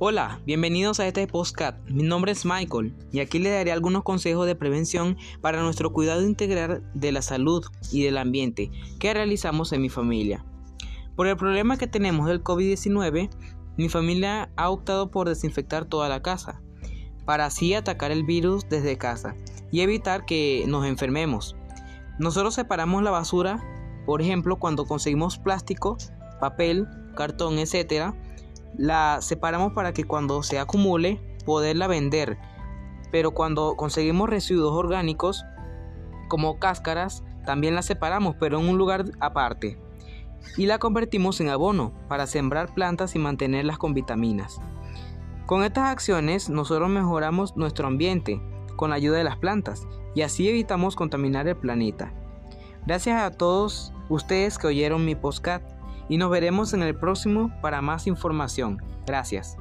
Hola, bienvenidos a este podcast. Mi nombre es Michael y aquí le daré algunos consejos de prevención para nuestro cuidado integral de la salud y del ambiente que realizamos en mi familia. Por el problema que tenemos del COVID-19, mi familia ha optado por desinfectar toda la casa, para así atacar el virus desde casa y evitar que nos enfermemos. Nosotros separamos la basura, por ejemplo, cuando conseguimos plástico, papel, cartón, etc., la separamos para que cuando se acumule poderla vender. Pero cuando conseguimos residuos orgánicos como cáscaras, también la separamos, pero en un lugar aparte. Y la convertimos en abono para sembrar plantas y mantenerlas con vitaminas. Con estas acciones nosotros mejoramos nuestro ambiente con la ayuda de las plantas y así evitamos contaminar el planeta. Gracias a todos ustedes que oyeron mi podcast y nos veremos en el próximo para más información. Gracias.